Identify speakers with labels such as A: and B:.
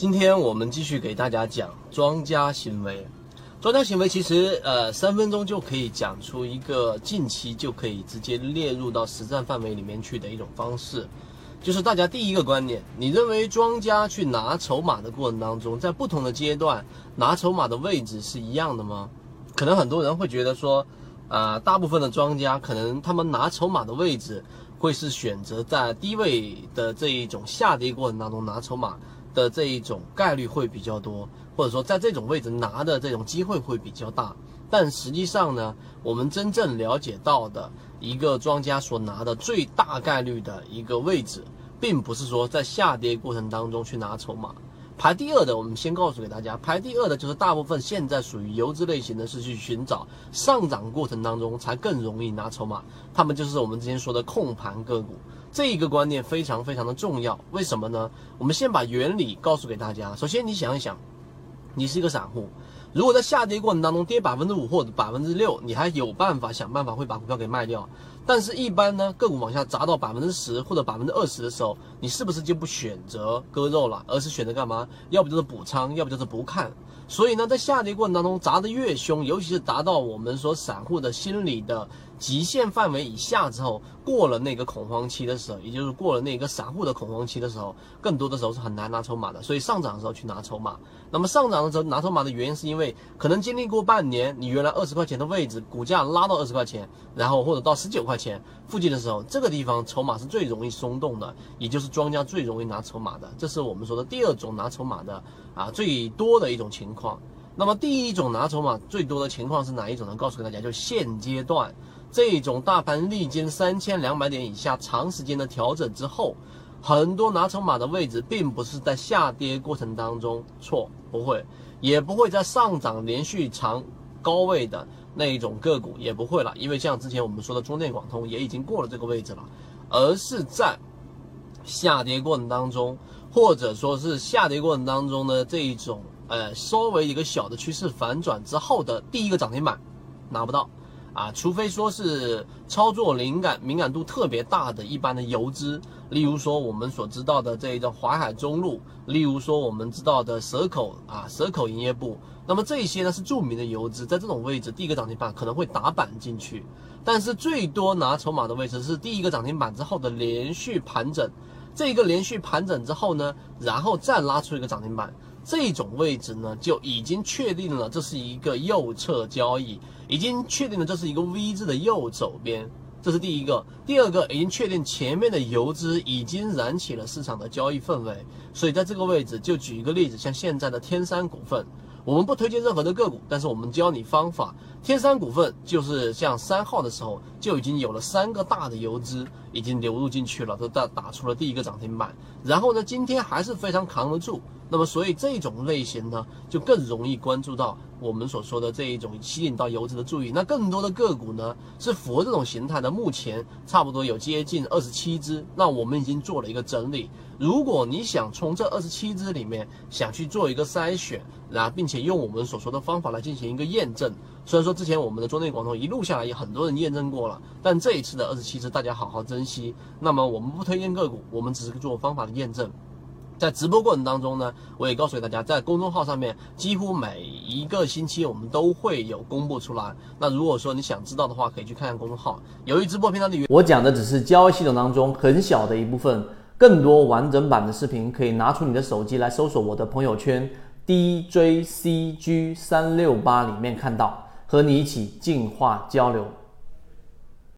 A: 今天我们继续给大家讲庄家行为。庄家行为其实呃三分钟就可以讲出一个近期就可以直接列入到实战范围里面去的一种方式，就是大家第一个观念，你认为庄家去拿筹码的过程当中，在不同的阶段拿筹码的位置是一样的吗？可能很多人会觉得说，啊，大部分的庄家可能他们拿筹码的位置会是选择在低位的这一种下跌过程当中拿筹码。的这一种概率会比较多，或者说在这种位置拿的这种机会会比较大。但实际上呢，我们真正了解到的一个庄家所拿的最大概率的一个位置，并不是说在下跌过程当中去拿筹码。排第二的，我们先告诉给大家，排第二的就是大部分现在属于游资类型的，是去寻找上涨过程当中才更容易拿筹码。他们就是我们之前说的控盘个股。这一个观念非常非常的重要，为什么呢？我们先把原理告诉给大家。首先，你想一想，你是一个散户，如果在下跌过程当中跌百分之五或者百分之六，你还有办法想办法会把股票给卖掉。但是，一般呢，个股往下砸到百分之十或者百分之二十的时候，你是不是就不选择割肉了，而是选择干嘛？要不就是补仓，要不就是不看。所以呢，在下跌过程当中砸得越凶，尤其是达到我们说散户的心理的极限范围以下之后，过了那个恐慌期的时候，也就是过了那个散户的恐慌期的时候，更多的时候是很难拿筹码的。所以上涨的时候去拿筹码。那么上涨的时候拿筹码的原因，是因为可能经历过半年，你原来二十块钱的位置，股价拉到二十块钱，然后或者到十九块钱附近的时候，这个地方筹码是最容易松动的，也就是庄家最容易拿筹码的。这是我们说的第二种拿筹码的啊最多的一种情况。那么第一种拿筹码最多的情况是哪一种呢？告诉给大家，就现阶段这种大盘历经三千两百点以下长时间的调整之后，很多拿筹码的位置并不是在下跌过程当中错，不会，也不会在上涨连续长高位的那一种个股也不会了，因为像之前我们说的中电广通也已经过了这个位置了，而是在下跌过程当中，或者说是下跌过程当中的这一种。呃，稍微一个小的趋势反转之后的第一个涨停板拿不到啊，除非说是操作灵感敏感度特别大的一般的游资，例如说我们所知道的这一个淮海中路，例如说我们知道的蛇口啊蛇口营业部，那么这些呢是著名的游资，在这种位置第一个涨停板可能会打板进去，但是最多拿筹码的位置是第一个涨停板之后的连续盘整，这一个连续盘整之后呢，然后再拉出一个涨停板。这种位置呢，就已经确定了这是一个右侧交易，已经确定了这是一个 V 字的右手边，这是第一个。第二个，已经确定前面的游资已经燃起了市场的交易氛围，所以在这个位置，就举一个例子，像现在的天山股份。我们不推荐任何的个股，但是我们教你方法。天山股份就是像三号的时候就已经有了三个大的游资已经流入进去了，都打打出了第一个涨停板。然后呢，今天还是非常扛得住。那么，所以这种类型呢，就更容易关注到我们所说的这一种吸引到游资的注意。那更多的个股呢，是符合这种形态的，目前差不多有接近二十七只。那我们已经做了一个整理。如果你想从这二十七只里面想去做一个筛选，然后并且用我们所说的方法来进行一个验证，虽然说之前我们的中内广通一路下来也很多人验证过了，但这一次的二十七只大家好好珍惜。那么我们不推荐个股，我们只是做方法的验证。在直播过程当中呢，我也告诉大家，在公众号上面几乎每一个星期我们都会有公布出来。那如果说你想知道的话，可以去看看公众号。由于直播平台的原
B: 我讲的只是交易系统当中很小的一部分，更多完整版的视频可以拿出你的手机来搜索我的朋友圈 DJCG 三六八里面看到，和你一起进化交流。